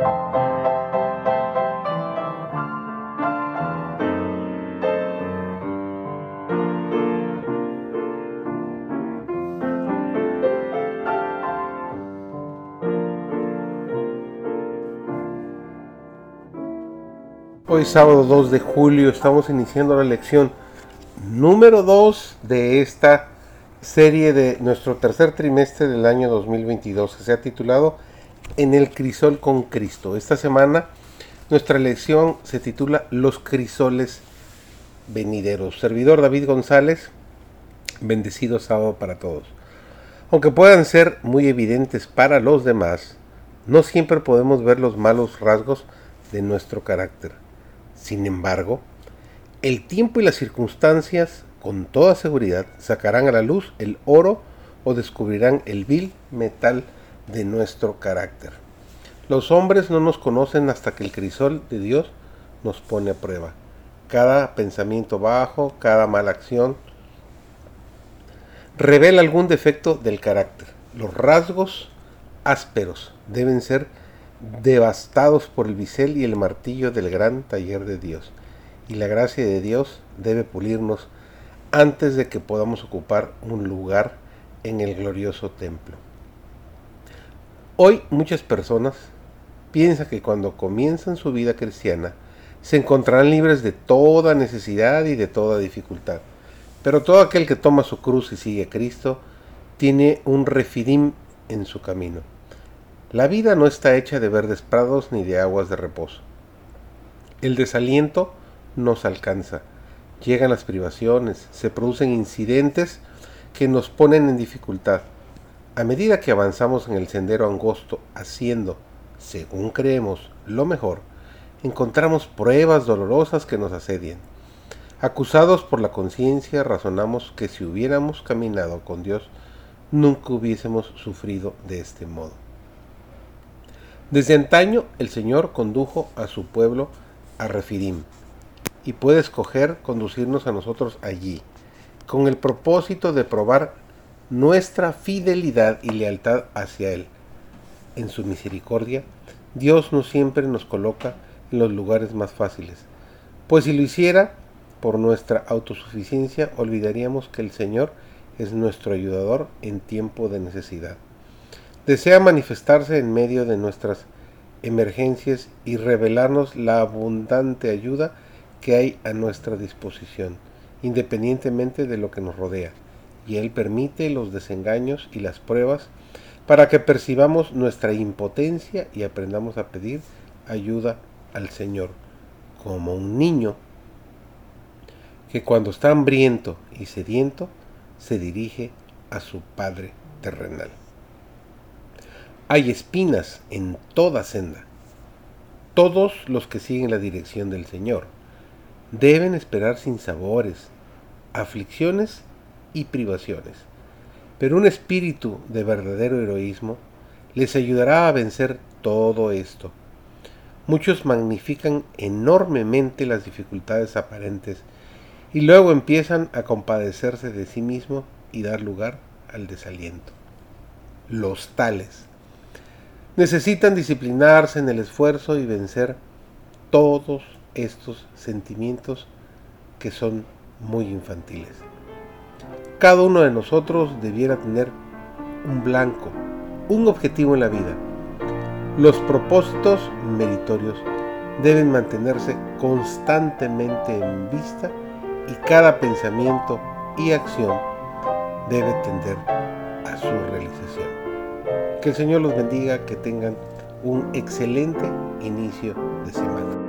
Hoy sábado 2 de julio estamos iniciando la lección número 2 de esta serie de nuestro tercer trimestre del año 2022 que se ha titulado En el crisol con Cristo. Esta semana nuestra lección se titula Los crisoles venideros. Servidor David González, bendecido sábado para todos. Aunque puedan ser muy evidentes para los demás, no siempre podemos ver los malos rasgos de nuestro carácter sin embargo, el tiempo y las circunstancias con toda seguridad sacarán a la luz el oro o descubrirán el vil metal de nuestro carácter. Los hombres no nos conocen hasta que el crisol de Dios nos pone a prueba. Cada pensamiento bajo, cada mala acción, revela algún defecto del carácter. Los rasgos ásperos deben ser devastados por el bisel y el martillo del gran taller de Dios. Y la gracia de Dios debe pulirnos antes de que podamos ocupar un lugar en el glorioso templo. Hoy muchas personas piensan que cuando comienzan su vida cristiana se encontrarán libres de toda necesidad y de toda dificultad. Pero todo aquel que toma su cruz y sigue a Cristo tiene un refidim en su camino la vida no está hecha de verdes prados ni de aguas de reposo. El desaliento nos alcanza. Llegan las privaciones, se producen incidentes que nos ponen en dificultad. A medida que avanzamos en el sendero angosto, haciendo, según creemos, lo mejor, encontramos pruebas dolorosas que nos asedian. Acusados por la conciencia, razonamos que si hubiéramos caminado con Dios, nunca hubiésemos sufrido de este modo. Desde antaño el Señor condujo a su pueblo a Refidim y puede escoger conducirnos a nosotros allí, con el propósito de probar nuestra fidelidad y lealtad hacia Él. En su misericordia, Dios no siempre nos coloca en los lugares más fáciles, pues si lo hiciera por nuestra autosuficiencia, olvidaríamos que el Señor es nuestro ayudador en tiempo de necesidad desea manifestarse en medio de nuestras emergencias y revelarnos la abundante ayuda que hay a nuestra disposición, independientemente de lo que nos rodea. Y Él permite los desengaños y las pruebas para que percibamos nuestra impotencia y aprendamos a pedir ayuda al Señor, como un niño que cuando está hambriento y sediento se dirige a su Padre terrenal. Hay espinas en toda senda. Todos los que siguen la dirección del Señor deben esperar sin sabores, aflicciones y privaciones. Pero un espíritu de verdadero heroísmo les ayudará a vencer todo esto. Muchos magnifican enormemente las dificultades aparentes y luego empiezan a compadecerse de sí mismo y dar lugar al desaliento. Los tales necesitan disciplinarse en el esfuerzo y vencer todos estos sentimientos que son muy infantiles. Cada uno de nosotros debiera tener un blanco, un objetivo en la vida. Los propósitos meritorios deben mantenerse constantemente en vista y cada pensamiento y acción debe tender a su realización. Que el Señor los bendiga, que tengan un excelente inicio de semana.